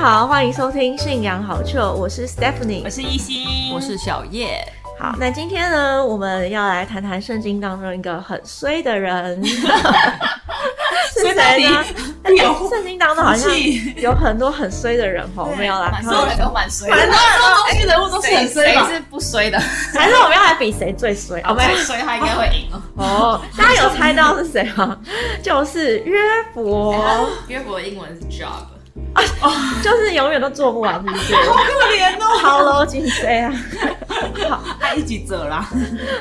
好，欢迎收听《信仰好趣》，我是 Stephanie，我是一心，我是小叶。好，那今天呢，我们要来谈谈圣经当中一个很衰的人，是谁呢？圣经当中好像有很多很衰的人哦，我们要来，所有人都蛮衰，蛮多东西人物都是很衰谁是不衰的？还是我们要来比谁最衰？我们衰他应该会赢哦。哦，大家有猜到是谁吗？就是约伯。约伯的英文是 job。哦，就是永远都做不完，是不是？好可怜哦，好喽，金飞啊，好，他一起走啦。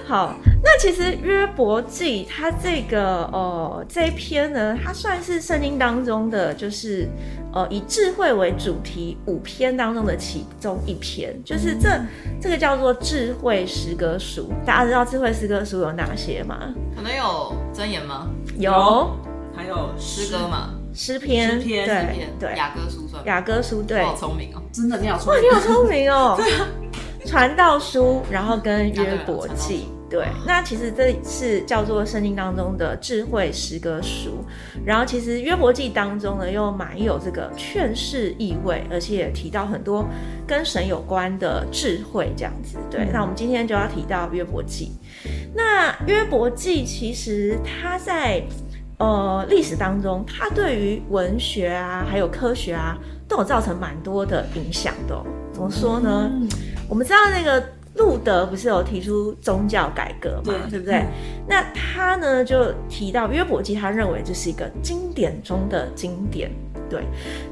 好，那其实约伯记它这个呃这一篇呢，它算是圣经当中的，就是呃以智慧为主题五篇当中的其中一篇，就是这这个叫做智慧诗歌书。大家知道智慧诗歌书有哪些吗？可能有真言吗？有，还有诗歌嘛。诗篇，对对，雅歌书算雅歌书，对，好聪明哦，真的你好聪明，哇，你好聪明哦，对啊，传道书，然后跟约伯记，对，那其实这是叫做圣经当中的智慧诗歌书，然后其实约伯记当中呢又蛮有这个劝世意味，而且也提到很多跟神有关的智慧这样子，对，那我们今天就要提到约伯记，那约伯记其实它在。呃，历史当中，它对于文学啊，还有科学啊，都有造成蛮多的影响的。怎么说呢？我们知道那个路德不是有提出宗教改革嘛，对不对？那他呢就提到约伯记，他认为这是一个经典中的经典。对，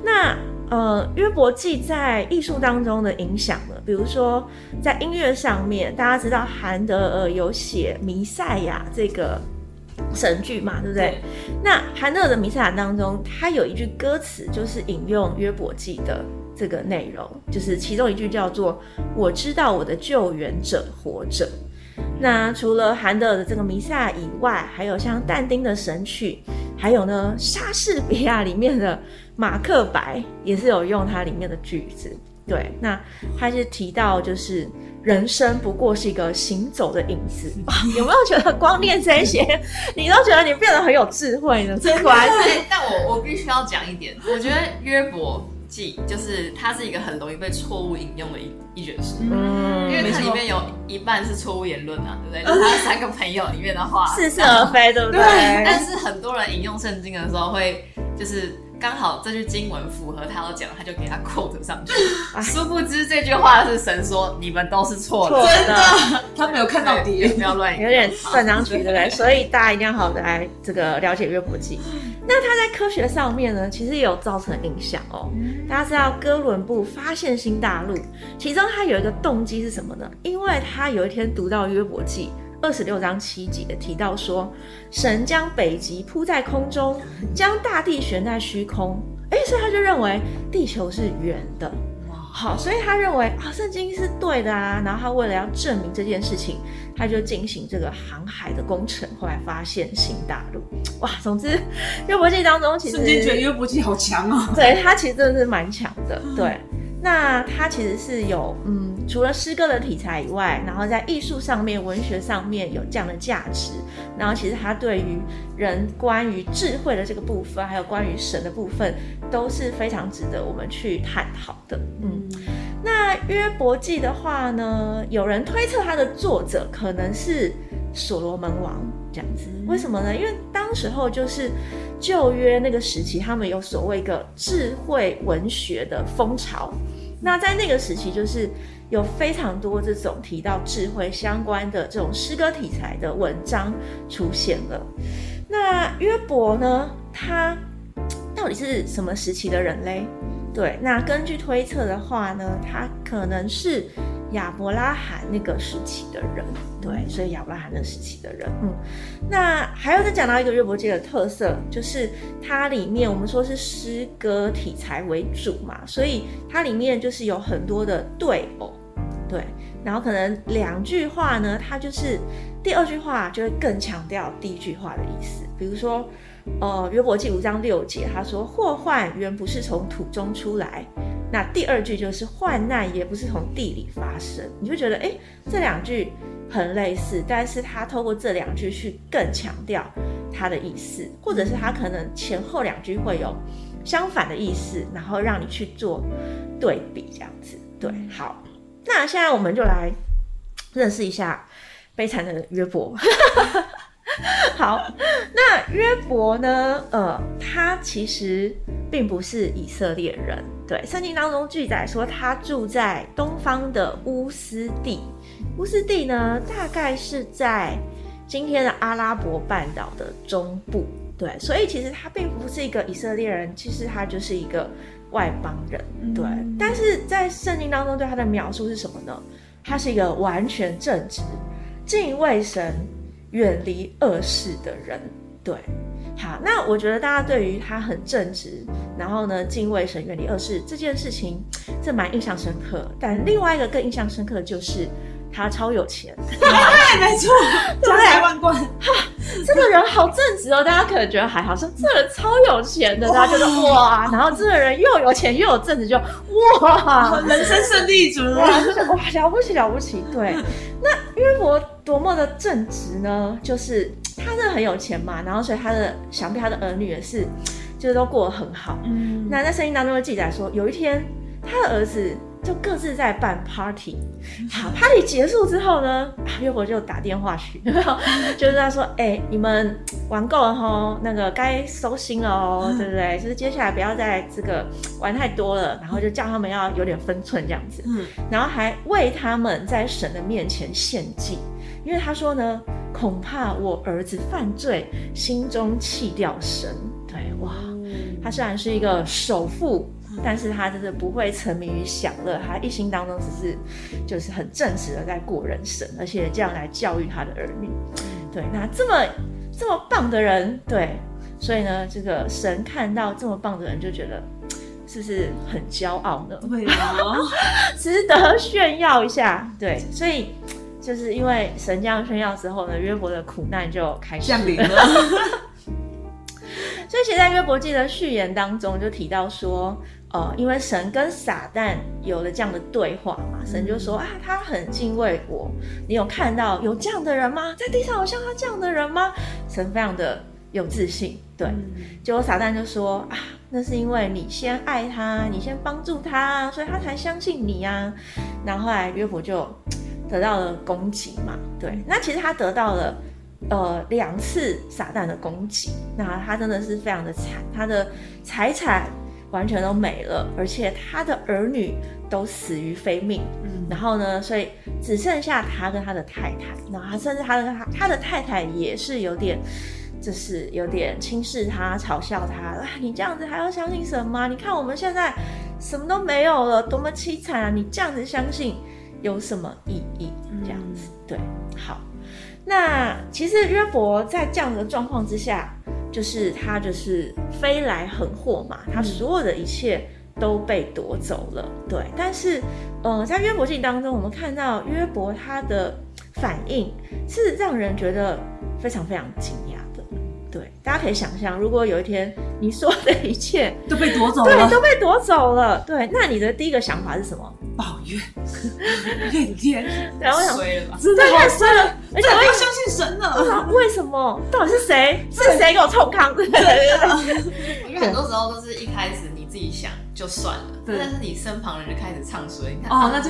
那呃，约伯记在艺术当中的影响呢，比如说在音乐上面，大家知道韩德尔有写《弥赛亚》这个。神剧嘛，对不对？那韩德尔的《弥赛亚》当中，他有一句歌词，就是引用约伯记的这个内容，就是其中一句叫做“我知道我的救援者活着”。那除了韩德尔的这个《弥撒》以外，还有像但丁的神曲，还有呢莎士比亚里面的《马克白》也是有用它里面的句子。对，那他是提到就是。人生不过是一个行走的影子，有没有觉得光念这些，你都觉得你变得很有智慧呢？真的，但我我必须要讲一点，我觉得约伯记就是它是一个很容易被错误引用的一一卷书，嗯，因为它里面有一半是错误言论啊，对不对？就他三个朋友里面的话，似是而非，对不对？但是很多人引用圣经的时候会就是。刚好这句经文符合他要讲，他就给他 quote 上去。殊不知这句话是神说，你们都是错的。真的，他没有看到底，不要乱，有点断章取义，对不对？所以大家一定要好的来这个了解约伯记。那他在科学上面呢，其实也有造成影响哦。大家知道哥伦布发现新大陆，其中他有一个动机是什么呢？因为他有一天读到约伯记。二十六章七节提到说，神将北极铺在空中，将大地悬在虚空。哎，所以他就认为地球是圆的。好，所以他认为啊，圣经是对的啊。然后他为了要证明这件事情，他就进行这个航海的工程，后来发现新大陆。哇，总之约伯记当中，其实圣经觉得约伯记好强哦。对他其实真的是蛮强的。对，那它其实是有嗯。除了诗歌的题材以外，然后在艺术上面、文学上面有这样的价值，然后其实它对于人关于智慧的这个部分，还有关于神的部分，都是非常值得我们去探讨的。嗯，那约伯记的话呢，有人推测它的作者可能是所罗门王这样子。为什么呢？因为当时候就是旧约那个时期，他们有所谓一个智慧文学的风潮。那在那个时期，就是有非常多这种提到智慧相关的这种诗歌题材的文章出现了。那约伯呢？他到底是什么时期的人嘞？对，那根据推测的话呢，他可能是。亚伯拉罕那个时期的人，对，所以亚伯拉罕那时期的人，嗯，那还要再讲到一个约伯记的特色，就是它里面我们说是诗歌题材为主嘛，所以它里面就是有很多的对偶，对，然后可能两句话呢，它就是第二句话就会更强调第一句话的意思，比如说，呃，约伯记五章六节，他说祸患原不是从土中出来。那第二句就是患难也不是从地里发生，你就觉得哎，这两句很类似，但是他透过这两句去更强调他的意思，或者是他可能前后两句会有相反的意思，然后让你去做对比，这样子。对，好，那现在我们就来认识一下悲惨的约伯。好，那约伯呢？呃，他其实并不是以色列人。对，圣经当中记载说，他住在东方的乌斯地。乌斯地呢，大概是在今天的阿拉伯半岛的中部。对，所以其实他并不是一个以色列人，其实他就是一个外邦人。对，但是在圣经当中对他的描述是什么呢？他是一个完全正直、敬畏神。远离恶事的人，对，好，那我觉得大家对于他很正直，然后呢敬畏神、远离恶事这件事情，这蛮印象深刻。但另外一个更印象深刻的就是。他超有钱，对，没错，家财万贯。哈，这个人好正直哦，大家可能觉得还好，说这人超有钱的，大家觉得哇，然后这个人又有钱又有正直，就哇，人生胜利组，哇，就是哇，了不起了不起。对，那约伯多么的正直呢？就是他真的很有钱嘛，然后所以他的想必他的儿女也是，就是都过得很好。嗯，那在圣经当中的记载说，有一天他的儿子。就各自在办 party，好，party 结束之后呢，约伯就打电话去，就是他说，哎，你们玩够了吼，那个该收心了哦，对不对？就是接下来不要再这个玩太多了，然后就叫他们要有点分寸这样子，嗯，然后还为他们在神的面前献祭，因为他说呢，恐怕我儿子犯罪，心中弃掉神，对，哇，他虽然是一个首富。但是他就是不会沉迷于享乐，他一心当中只是就是很正直的在过人生，而且这样来教育他的儿女。对，那这么这么棒的人，对，所以呢，这个神看到这么棒的人，就觉得是不是很骄傲呢？对啊，值得炫耀一下。对，所以就是因为神这样炫耀之后呢，约伯的苦难就开始降临了。所以，其实在约伯记的序言当中就提到说。呃，因为神跟撒旦有了这样的对话嘛，神就说啊，他很敬畏我。你有看到有这样的人吗？在地上有像他这样的人吗？神非常的有自信，对。结果撒旦就说啊，那是因为你先爱他，你先帮助他，所以他才相信你呀。然后后来约伯就得到了攻击嘛，对。那其实他得到了呃两次撒旦的攻击，那他真的是非常的惨，他的财产。完全都没了，而且他的儿女都死于非命。嗯，然后呢，所以只剩下他跟他的太太，然后甚至他的他他的太太也是有点，就是有点轻视他、嘲笑他。啊，你这样子还要相信什么？你看我们现在什么都没有了，多么凄惨啊！你这样子相信有什么意义？这样子，对，好。那其实约伯在这样的状况之下。就是他就是飞来横祸嘛，他所有的一切都被夺走了。对，但是，呃，在约伯记当中，我们看到约伯他的反应是让人觉得非常非常惊讶。对，大家可以想象，如果有一天你说的一切都被夺走了，对，都被夺走了，对，那你的第一个想法是什么？抱怨，怨天，然后衰了吧？真的太衰了，而且我要相信神了。为什么？到底是谁？是谁给我冲康？对对对。因为很多时候都是一开始你自己想就算了，但是你身旁人就开始唱衰。你看，哦，那就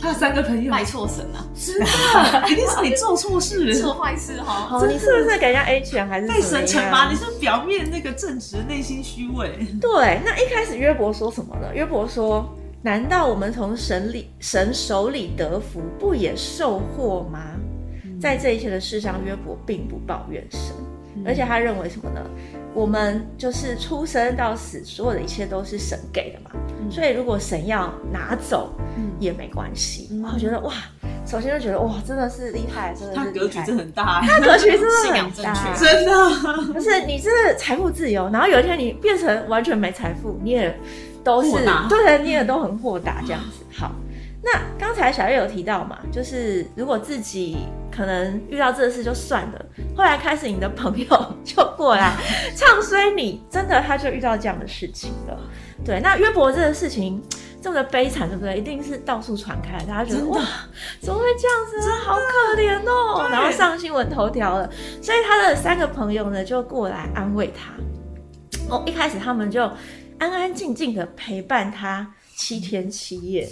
他有三个朋友拜错神啊！是的，一定是你做错事、做坏事哈。你是不是给人家 A 钱还是被神惩罚？你是表面那个正直，内心虚伪。对，那一开始约伯说什么呢？约伯说。难道我们从神里神手里得福，不也受祸吗？在这一切的事上，约伯并不抱怨神，而且他认为什么呢？我们就是出生到死，所有的一切都是神给的嘛。所以如果神要拿走，也没关系。我觉得哇，首先就觉得哇，真的是厉害，真的是格局真很大，他格局真的很大，真的。不是你是财富自由，然后有一天你变成完全没财富，你也。都是对，你也都很豁达这样子。好，那刚才小月有提到嘛，就是如果自己可能遇到这事就算了，后来开始你的朋友就过来 唱衰你，真的他就遇到这样的事情了。对，那约伯这个事情这么的悲惨，对不对？一定是到处传开，大家觉得哇，怎么会这样子？好可怜哦，然后上新闻头条了。所以他的三个朋友呢就过来安慰他。哦，一开始他们就。安安静静的陪伴他七天七夜。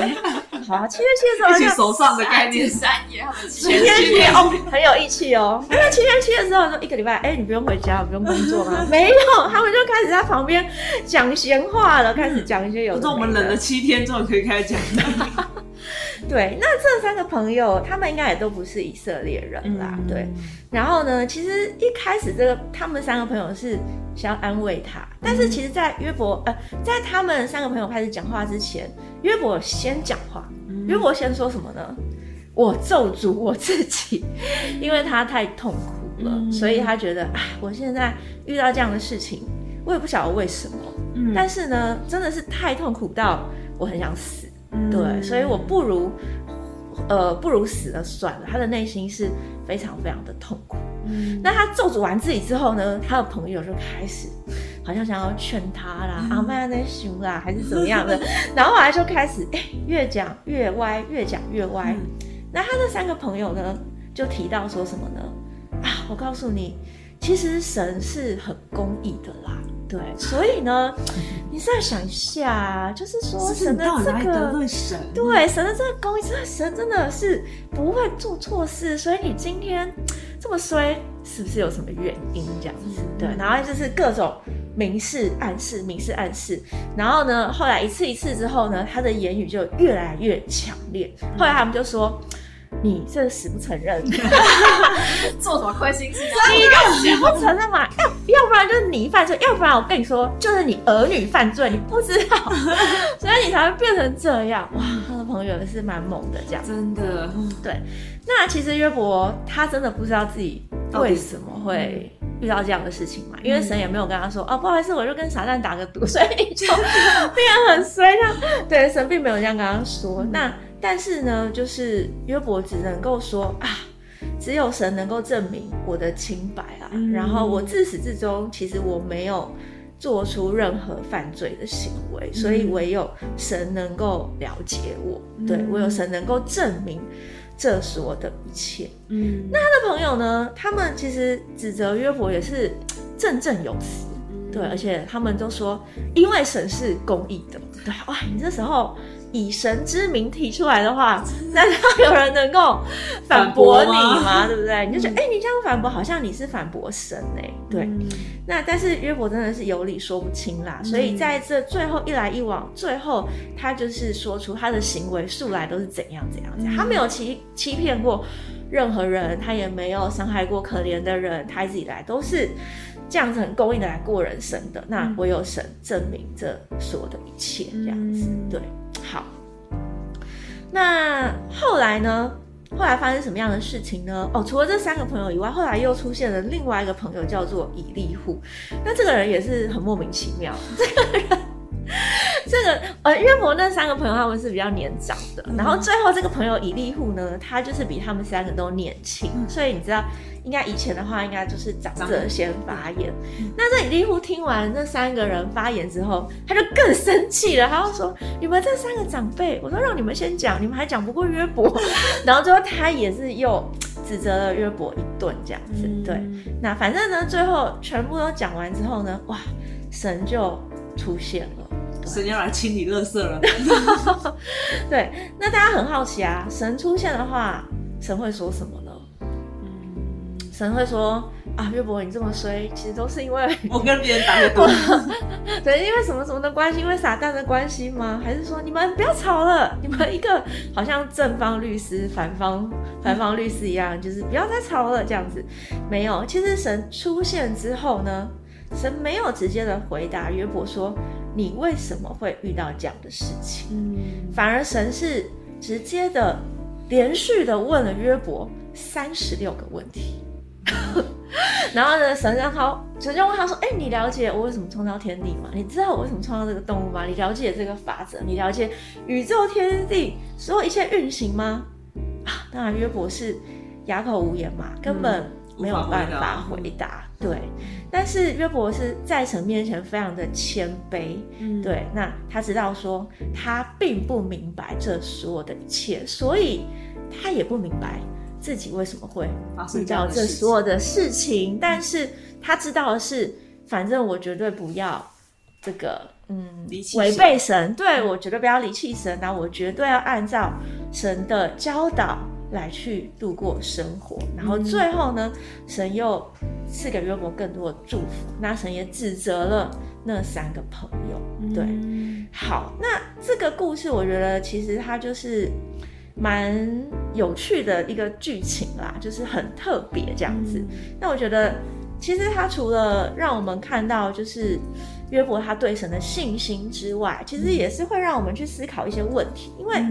哎 好啊，七天七夜之后就一起手上的概念，三爷他们七天七夜哦，很有义气哦。那七天七夜之后，说一个礼拜，哎、你不用回家，不用工作吗？没有，他们就开始在旁边讲闲话了，开始讲一些有的我说我们没的忍了七天，之后可以开始讲了。对，那这三个朋友，他们应该也都不是以色列人啦，嗯对。然后呢，其实一开始这个他们三个朋友是想要安慰他，但是其实，在约伯呃，在他们三个朋友开始讲话之前，约伯先讲话。约伯先说什么呢？我咒诅我自己，因为他太痛苦了，嗯所以他觉得，啊，我现在遇到这样的事情，我也不晓得为什么，嗯但是呢，真的是太痛苦到我很想死。嗯对，所以我不如，呃，不如死了算了。他的内心是非常非常的痛苦。嗯那他咒诅完自己之后呢，他的朋友就开始好像想要劝他啦，嗯啊，麦那熊啦，还是怎么样的，然后后来就开始哎、越讲越歪，越讲越歪。嗯那他的三个朋友呢，就提到说什么呢？啊，我告诉你，其实神是很公义的啦。对，所以呢，你再想一下，就是说是神的这个？对神的这个公义，这个神真的是不会做错事，所以你今天这么衰，是不是有什么原因这样子？对，然后就是各种明示暗示，明示暗示，然后呢，后来一次一次之后呢，他的言语就越来越强烈。后来他们就说：“你这死不承认，做什么亏心事？你就死不承认嘛？然就是你犯罪，要不然我跟你说，就是你儿女犯罪，你不知道，所以你才会变成这样。哇，他的朋友也是蛮猛的，这样。真的，对，那其实约伯他真的不知道自己为什么会遇到这样的事情嘛，因为神也没有跟他说，哦，不好意思，我就跟撒旦打个赌，所以你就 变得很衰这样。对，神并没有这样跟他说。那但是呢，就是约伯只能够说啊。只有神能够证明我的清白啊，嗯。然后我自始至终其实我没有做出任何犯罪的行为，所以唯有神能够了解我，对嗯唯有神能够证明这所的一切。嗯，那他的朋友呢，他们其实指责约伯也是 振振有词，对，而且他们都说，因为神是公义的，对，哇，你这时候以神之名提出来的话，难道有人能够反驳你吗？对不对？你就觉得，哎、你这样反驳，好像你是反驳神哎、对。嗯那但是约伯真的是有理说不清啦，所以在这最后一来一往，最后他就是说出他的行为素来都是怎样怎样怎样，他没有欺欺骗过任何人，他也没有伤害过可怜的人，他一直以来都是这样子很公义的来过人生的。那唯有神证明这所有的一切，这样子、嗯对。好，那后来呢？后来发生什么样的事情呢？哦，除了这三个朋友以外，后来又出现了另外一个朋友，叫做以利户。那这个人也是很莫名其妙。这个人，这个呃，岳母那三个朋友他们是比较年长的，然后最后这个朋友以利户呢，他就是比他们三个都年轻，所以你知道，应该以前的话，应该就是长者先发言。那这以利户听完这三个人发言之后，他就更生气了，他就说：“你们这三个长辈，我说让你们先讲，你们还讲不过约伯。”然后最后他也是又指责了约伯一顿，这样子。对，那反正呢，最后全部都讲完之后呢，哇，神就出现了。神要来清理垃圾了。对，那大家很好奇啊，神出现的话，神会说什么呢？神会说啊，约伯你这么衰，其实都是因为 我跟别人打过赌，对，因为什么什么的关系，因为撒旦的关系吗？还是说你们不要吵了？你们一个好像正方律师、反方反方律师一样，就是不要再吵了这样子。没有，其实神出现之后呢，神没有直接的回答约伯说你为什么会遇到这样的事情，嗯反而神是直接的、连续的问了约伯三十六个问题。然后呢，神让他，神就问他说：“哎、你了解我为什么创造天地吗？你知道我为什么创造这个动物吗？你了解这个法则？你了解宇宙天地所有一切运行吗？”啊，当然约伯是哑口无言嘛，根本没有办法回答。对，但是约伯是在神面前非常的谦卑，嗯，对，那他知道说他并不明白这所有的一切，所以他也不明白自己为什么会遇到这所有的事情。但是他知道的是，反正我绝对不要这个嗯违背神，对我绝对不要离弃神，然后我绝对要按照神的教导来去度过生活，然后最后呢，神又赐给约伯更多的祝福，那神也指责了那三个朋友，对。好，那这个故事我觉得其实它就是蛮有趣的一个剧情啦，就是很特别这样子。那我觉得其实它除了让我们看到就是约伯他对神的信心之外，其实也是会让我们去思考一些问题，因为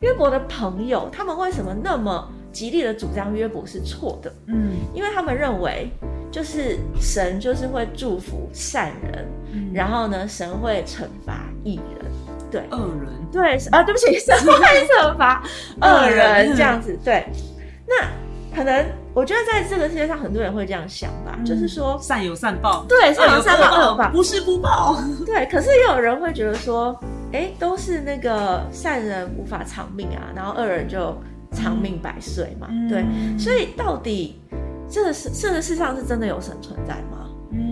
约伯的朋友他们为什么那么极力的主张约伯是错的？嗯因为他们认为，就是神就是会祝福善人，然后呢，神会惩罚艺人。对恶人，对啊，对不起，社会惩罚恶人这样子。对，那可能我觉得在这个世界上，很多人会这样想吧，就是说，善有善报，对，善有善报，恶有报。不是不报。对，可是也有人会觉得说，哎，都是那个善人无法长命啊，然后恶人就长命百岁嘛。对，所以到底这个世这个世上是真的有神存在吗？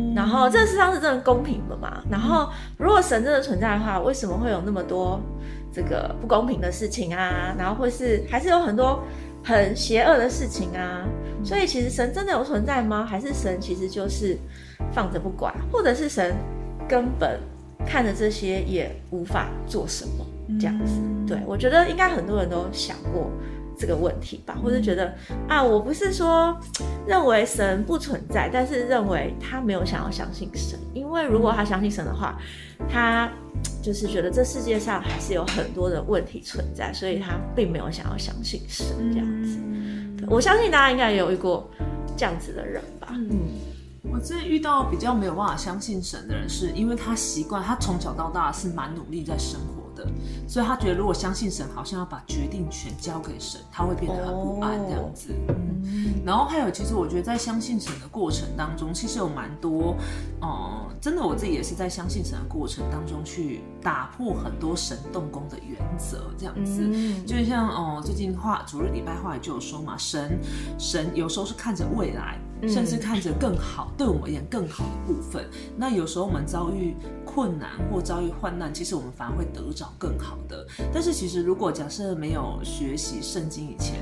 嗯然后这个世上是真的公平的嘛？然后如果神真的存在的话，为什么会有那么多这个不公平的事情啊？然后或是还是有很多很邪恶的事情啊？所以其实神真的有存在吗？还是神其实就是放着不管，或者是神根本看着这些也无法做什么这样子？对我觉得应该很多人都想过。这个问题吧，或者觉得啊，我不是说认为神不存在，但是认为他没有想要相信神，因为如果他相信神的话，他就是觉得这世界上还是有很多的问题存在，所以他并没有想要相信神这样子。对我相信大家应该也有遇过这样子的人吧。嗯，我之前遇到比较没有办法相信神的人，是因为他习惯，他从小到大是蛮努力在生活的，所以他觉得如果相信神，好像要把决定权交给神，他会变得很不安这样子。嗯，然后还有，其实我觉得在相信神的过程当中，其实有蛮多，呃，真的我自己也是在相信神的过程当中去打破很多神动工的原则这样子。嗯就像哦，最近话主日礼拜话语就有说嘛，神神有时候是看着未来，嗯甚至看着更好，对我们而言更好的部分。那有时候我们遭遇困难或遭遇患难，其实我们反而会得着更好的。但是其实如果假设没有学习圣经以前，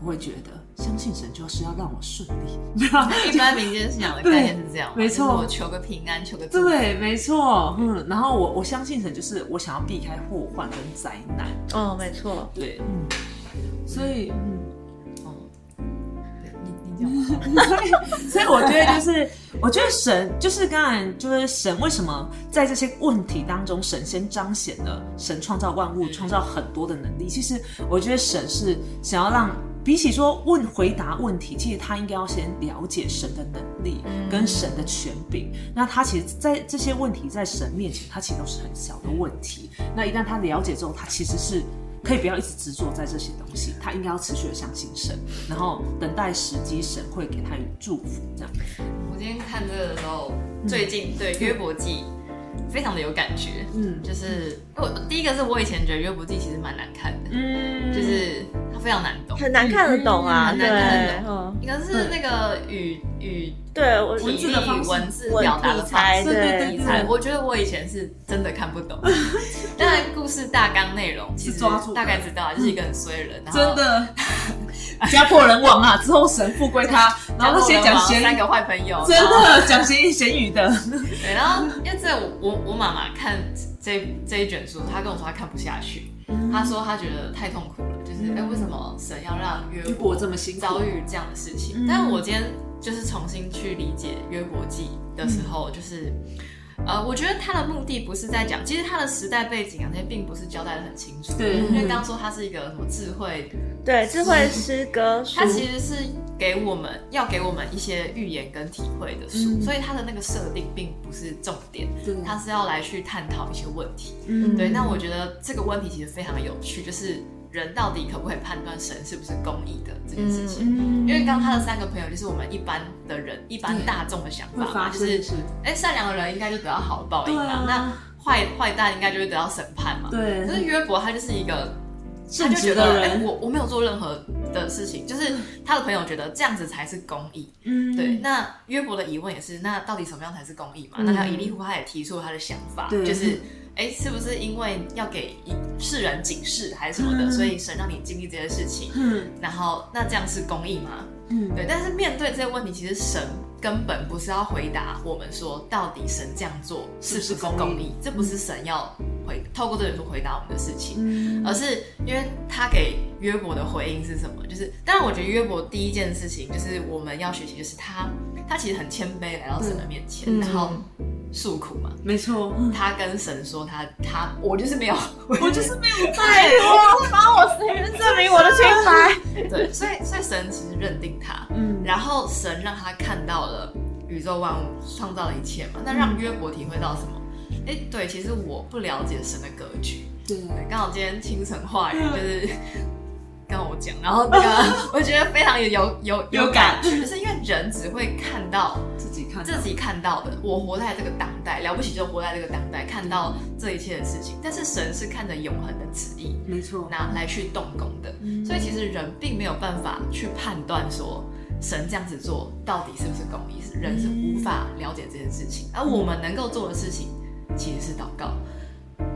我会觉得相信神就是要让我顺利。一般民间信仰的概念是这样嘛，没错我求个平安，求个祝福对，没错，嗯，然后我我相信神就是我想要避开祸患跟灾难，哦，没错，对，嗯，所以嗯。哦，对你你讲吧，所以我觉得就是，我觉得神就是刚才就是神为什么在这些问题当中，神先彰显了神创造万物、创造很多的能力。其实我觉得神是想要让。比起说问回答问题，其实他应该要先了解神的能力跟神的权柄。那他其实，在这些问题在神面前，他其实都是很小的问题。那一旦他了解之后，他其实是可以不要一直执着在这些东西，他应该要持续的相信神，然后等待时机，神会给他祝福。这样，我今天看这个的时候，最近对约伯记非常的有感觉。嗯就是我第一个是我以前觉得约伯记其实蛮难看的，嗯就是它非常难懂。很难看得懂啊，很难看得，嗯，一个是那个语语对我体力文字的方文字表达的题材，方式。对我觉得我以前是真的看不懂。当然，故事大纲内容其实大概知道，就是一个很衰的人，然后真的 家破人亡啊！之后神富归他，然后他先讲闲三个坏朋友，真的讲闲言闲语的，对，然后因为这我我我妈妈看这这一卷书，她跟我说她看不下去，她说她觉得太痛苦了，就是哎、为什么神要让约约伯这么辛苦遭遇这样的事情？嗯但是我今天就是重新去理解约伯记的时候，就是。呃，我觉得他的目的不是在讲，其实他的时代背景啊，那些并不是交代的很清楚。对。因为刚刚说他是一个什么智慧对智慧诗歌书。它，其实是给我们要给我们一些预言跟体会的书，嗯。所以他的那个设定并不是重点，对。它是要来去探讨一些问题。嗯。对，那我觉得这个问题其实非常有趣，就是人到底可不可以判断神是不是公义的这件事情。嗯因为刚刚他的三个朋友就是我们一般的人、一般大众的想法嘛，就是哎，善良的人应该就得到好的报应嘛，啊那坏坏蛋应该就会得到审判嘛。对可是对，约伯他就是一个他就觉得，哎、人，我我没有做任何的事情，就是他的朋友觉得这样子才是公义。嗯，对。那约伯的疑问也是，那到底什么样才是公义嘛？那他以利户他也提出了他的想法，就是。哎，是不是因为要给世人警示还是什么的，所以神让你经历这些事情？嗯，然后那这样是公义吗？嗯，对。但是面对这些问题，其实神根本不是要回答我们说到底神这样做是不是公义，这不是神要回透过这本书回答我们的事情，而是因为他给约伯的回应是什么？就是，当然我觉得约伯第一件事情就是我们要学习，就是他他其实很谦卑来到神的面前，然后。诉苦嘛，没错。他跟神说他他我就是没有，我就是没有拜托帮我证明我的清白。对，所以所以神其实认定他，嗯，然后神让他看到了宇宙万物创造了一切嘛，那让约伯体会到什么？哎，对，其实我不了解神的格局。对，刚好今天清晨话语就是。跟我讲，然后那个 我觉得非常有有有感，觉是因为人只会看到自己看自己看到的，我活在这个当代，了不起就活在这个当代，看到这一切的事情。但是神是看着永恒的旨意，没错，那来去动工的。所以其实人并没有办法去判断说神这样子做到底是不是公义，是人是无法了解这件事情。而我们能够做的事情其实是祷告。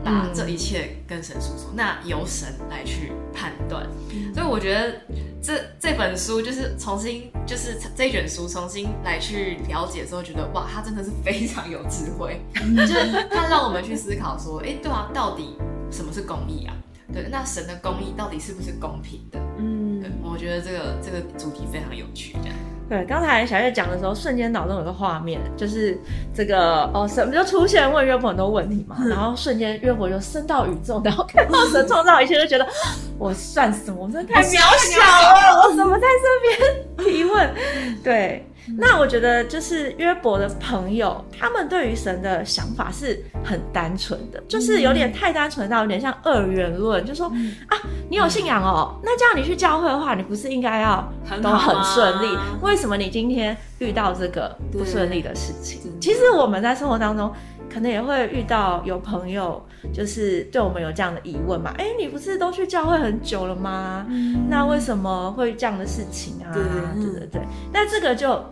把这一切跟神诉说，那由神来去判断。所以我觉得这这本书就是重新，就是这一卷书重新来去了解之后，觉得哇，他真的是非常有智慧，就是他让我们去思考说，哎，对啊，到底什么是公义啊？对，那神的公义到底是不是公平的？嗯，对，我觉得这个这个主题非常有趣，这样。对，刚才小月讲的时候，瞬间脑中有个画面，就是这个哦，神就出现问约伯很多问题嘛，然后瞬间约伯就升到宇宙，然后看到神创造一切，就觉得 我算什么？我真的太渺小了，我怎么在这边提问？对。那我觉得就是约伯的朋友，他们对于神的想法是很单纯的，就是有点太单纯到有点像二元论，就说啊，你有信仰哦，那这样你去教会的话，你不是应该要都很顺利？为什么你今天遇到这个不顺利的事情？其实我们在生活当中可能也会遇到有朋友，就是对我们有这样的疑问嘛？哎，你不是都去教会很久了吗？那为什么会这样的事情啊？对对对对，但这个就。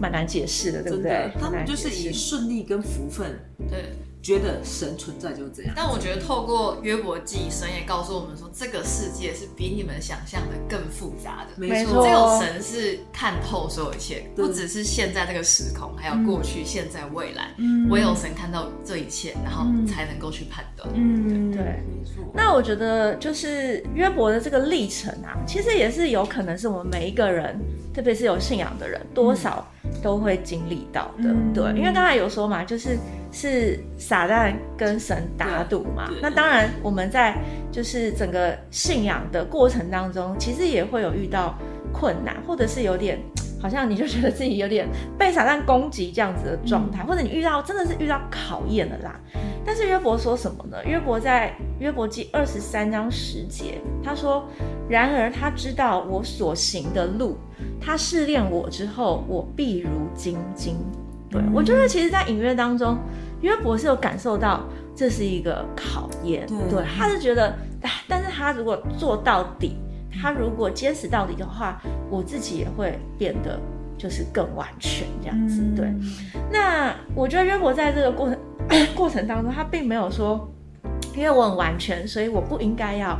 蛮难解释的，对不对？他们就是以顺利跟福分，对，觉得神存在就是这样。但我觉得透过约伯记，神也告诉我们说，这个世界是比你们想象的更复杂的。没错，只有神是看透所有一切，不只是现在这个时空，还有过去、现在、未来。嗯，唯有神看到这一切，然后才能够去判断。嗯，对，没错。那我觉得就是约伯的这个历程啊，其实也是有可能是我们每一个人，特别是有信仰的人，多少。都会经历到的，对，因为刚才有说嘛，就是是撒旦跟神打赌嘛。那当然，我们在就是整个信仰的过程当中，其实也会有遇到困难，或者是有点好像你就觉得自己有点被撒旦攻击这样子的状态，或者你遇到真的是遇到考验了啦。但是约伯说什么呢？约伯在约伯记二十三章十节，他说：“然而他知道我所行的路。”他试炼我之后，我必如金晶。对我觉得，其实，在隐约当中，约伯是有感受到这是一个考验。对，他是觉得，但是他如果做到底，他如果坚持到底的话，我自己也会变得就是更完全这样子。对，那我觉得约伯在这个过程 过程当中，他并没有说，因为我很完全，所以我不应该要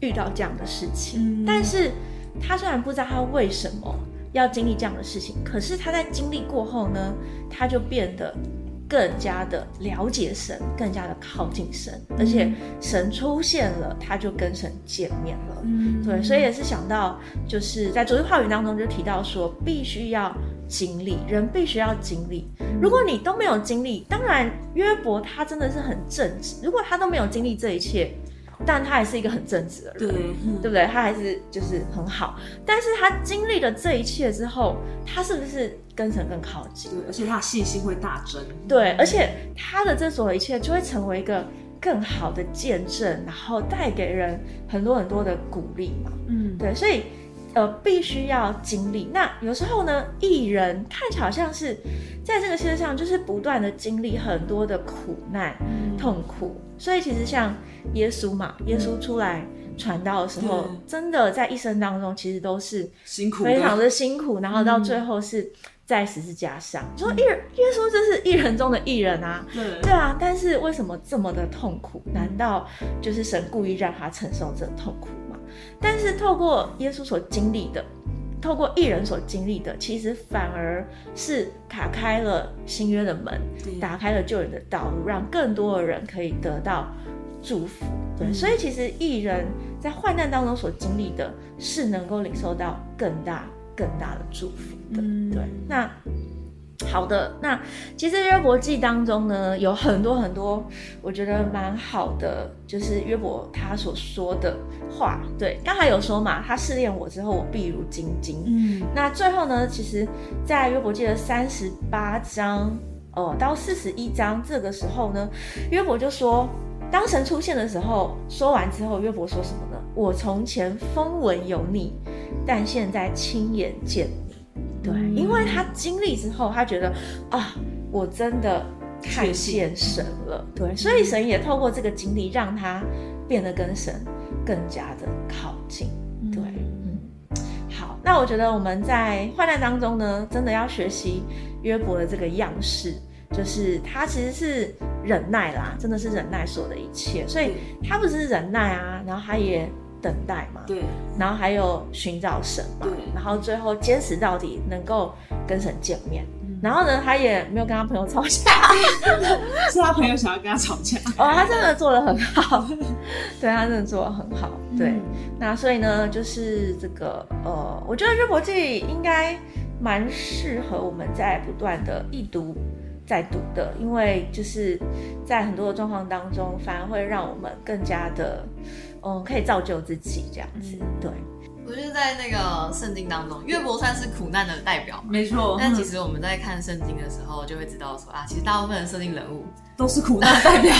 遇到这样的事情。但是。他虽然不知道他为什么要经历这样的事情，可是他在经历过后呢，他就变得更加的了解神，更加的靠近神，而且神出现了，他就跟神见面了。嗯，对，所以也是想到，就是在主日话语当中就提到说，必须要经历，人必须要经历。如果你都没有经历，当然约伯他真的是很正直，如果他都没有经历这一切。但他还是一个很正直的人，对对不对？他还是就是很好。但是他经历了这一切之后，他是不是跟神更靠近？对，而且他的信心会大增。对，而且他的这所有一切就会成为一个更好的见证，然后带给人很多很多的鼓励嘛。嗯，对，所以呃，必须要经历。那有时候呢，艺人看起来好像是在这个世界上，就是不断的经历很多的苦难、痛苦。所以其实像。耶稣嘛，耶稣出来传道的时候对，真的在一生当中其实都是辛苦非常的，辛苦，然后到最后是在十字架上。就说艺人，耶稣就是艺人中的艺人啊，对对啊，但是为什么这么的痛苦？难道就是神故意让他承受这痛苦吗？但是透过耶稣所经历的，透过艺人所经历的，其实反而是打开了新约的门，打开了救人的道路，让更多的人可以得到祝福。对，嗯所以其实艺人在患难当中所经历的，是能够领受到更大、更大的祝福的。嗯对，那好的，那其实约伯记当中呢，有很多很多我觉得蛮好的，就是约伯他所说的话。对，刚才有说嘛，他试炼我之后，我必如金金。嗯，那最后呢，其实，在约伯记的三十八章哦到四十一章这个时候呢，约伯就说，当神出现的时候，说完之后，约伯说什么呢？我从前风闻有你，但现在亲眼见你。对，嗯因为他经历之后，他觉得啊，我真的看见神了。对，所以神也透过这个经历，让他变得跟神更加的靠近。对，嗯，好，那我觉得我们在患难当中呢，真的要学习约伯的这个样式，就是他其实是忍耐啦，真的是忍耐所有的一切，所以他不只是忍耐啊，然后他也等待嘛，对，然后还有寻找神嘛。对，然后最后坚持到底，能够跟神见面。然后呢，他也没有跟他朋友吵架，是他朋友想要跟他吵架，哦，他真的做的很好，对他真的做的很好，对。嗯。那所以呢，就是这个呃，我觉得日伯记应该蛮适合我们在不断的一读再读的，因为就是在很多的状况当中，反而会让我们更加的嗯，可以造就自己这样子，嗯对。我觉得在那个圣经当中，约伯算是苦难的代表。没错，但其实我们在看圣经的时候，就会知道说啊，其实大部分的圣经人物都是苦难代表，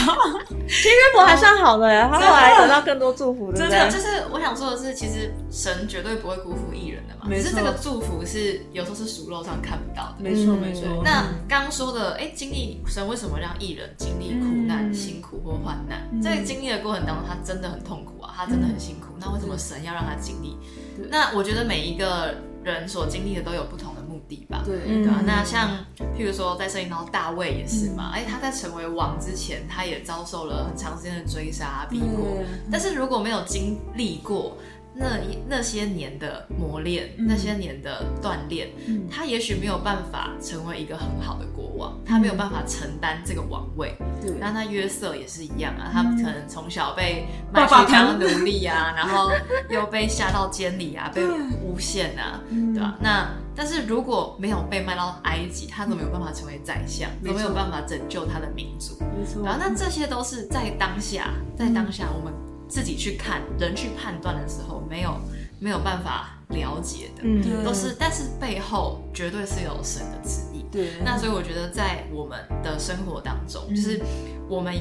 其实约伯还算好的呀，他后来得到更多祝福，的真的？就是我想说的是，其实神绝对不会辜负艺人的嘛。没错只是这个祝福是有时候是熟肉上看不到的。没错嗯没错。那刚刚说的，哎，经历神为什么让艺人经历苦难、嗯辛苦或患难？嗯在经历的过程当中，他真的很痛苦啊，他真的很辛苦。那为什么神要让他经历？那我觉得每一个人所经历的都有不同的目的吧。对嗯对啊，那像譬如说在摄影当中，大卫也是嘛，哎、他在成为王之前，他也遭受了很长时间的追杀、逼迫。但是如果没有经历过那一那些年的磨练，嗯。那些年的锻炼，嗯。他也许没有办法成为一个很好的国王，他没有办法承担这个王位。对。那他约瑟也是一样啊，他可能从小被卖去当奴隶啊，然后又被下到监里啊，被诬陷啊，嗯对吧？那但是如果没有被卖到埃及，他都没有办法成为宰相，没都没有办法拯救他的民族。没错。然后那这些都是在当下，在当下我们自己去看人去判断的时候，没有没有办法了解的，嗯都是但是背后绝对是有神的旨意。对，那所以我觉得在我们的生活当中，嗯就是我们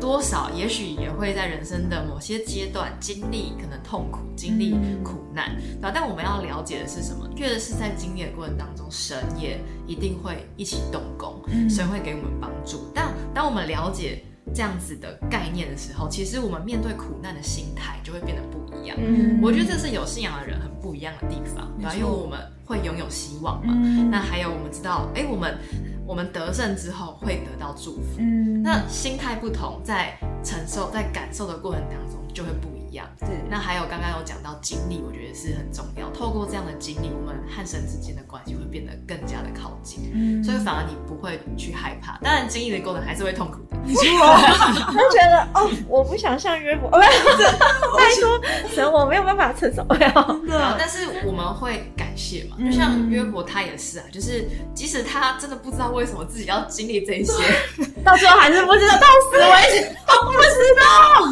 多少也许也会在人生的某些阶段经历可能痛苦，经历嗯苦难？但我们要了解的是什么？越是在经历的过程当中，神也一定会一起动工，嗯神会给我们帮助。但当我们了解这样子的概念的时候，其实我们面对苦难的心态就会变得不一样。嗯我觉得这是有信仰的人很不一样的地方，对吧？因为我们会拥有希望嘛。嗯那还有我们知道，哎，我们我们得胜之后会得到祝福。嗯那心态不同，在承受、在感受的过程当中就会不一样。是那还有刚刚有讲到经历，我觉得是很重要。透过这样的经历，我们和神之间的关系会变得更加的靠近，嗯所以反而你不会去害怕。当然，经历的过程还是会痛苦的。没错，他觉得哦，我不想像约伯，哦，不是，拜托神，我没有办法承受，没有。真的，但是我们会感谢嘛，嗯就像约伯他也是啊，就是即使他真的不知道为什么自己要经历这些，到最后还是不知道，到死为止都不知道。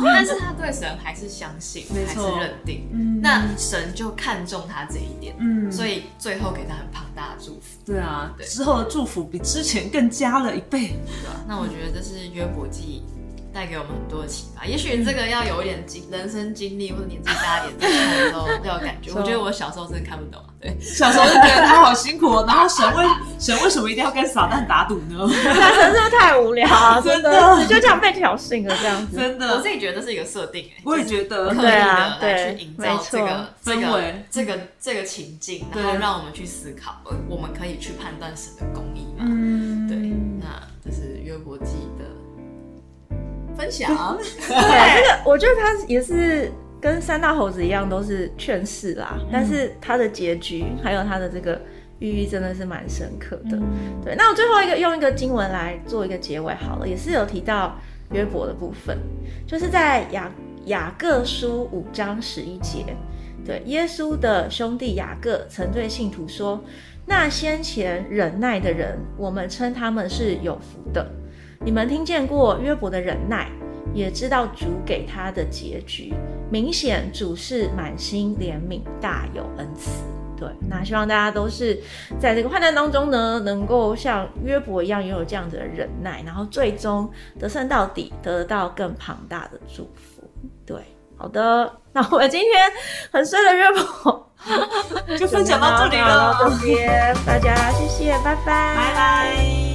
但是他对神还是相信，还是认定。嗯那神就看中他这一点，嗯所以最后给他很庞大的祝福，对啊，对之后的祝福比之前更加了一倍。对吧？那我觉得这是约伯记带给我们很多的启发。也许这个要有一点经人生经历或者年纪大一点的时候要有感觉。我觉得我小时候真的看不懂啊，对，小时候就觉得他好辛苦哦，然后神为神为什么一定要跟撒旦打赌呢？那神是不是太无聊啊？真 真的的就这样被挑衅了，这样子。真的，我自己觉得这是一个设定、欸，我也觉得刻意的来去营造这个这个氛围这个这个情境，然后让我们去思考，呃我们可以去判断神的公义嘛？嗯，对，那这是约伯记的分享。对，这个我觉得他也是跟三大猴子一样，都是劝世啦，但是他的结局还有他的这个寓意真的是蛮深刻的。对，那我最后一个用一个经文来做一个结尾好了，也是有提到约伯的部分，就是在雅雅各书五章十一节，对，耶稣的兄弟雅各曾对信徒说：“那先前忍耐的人，我们称他们是有福的。你们听见过约伯的忍耐，也知道主给他的结局。明显主是满心怜悯，大有恩慈。”对，那希望大家都是在这个患难当中呢，能够像约伯一样拥有这样子的忍耐，然后最终得胜到底，得到更庞大的祝福。对，好的，那我们今天很衰的约伯 就分享到这里 到了，这边，大家谢谢，拜拜，拜拜。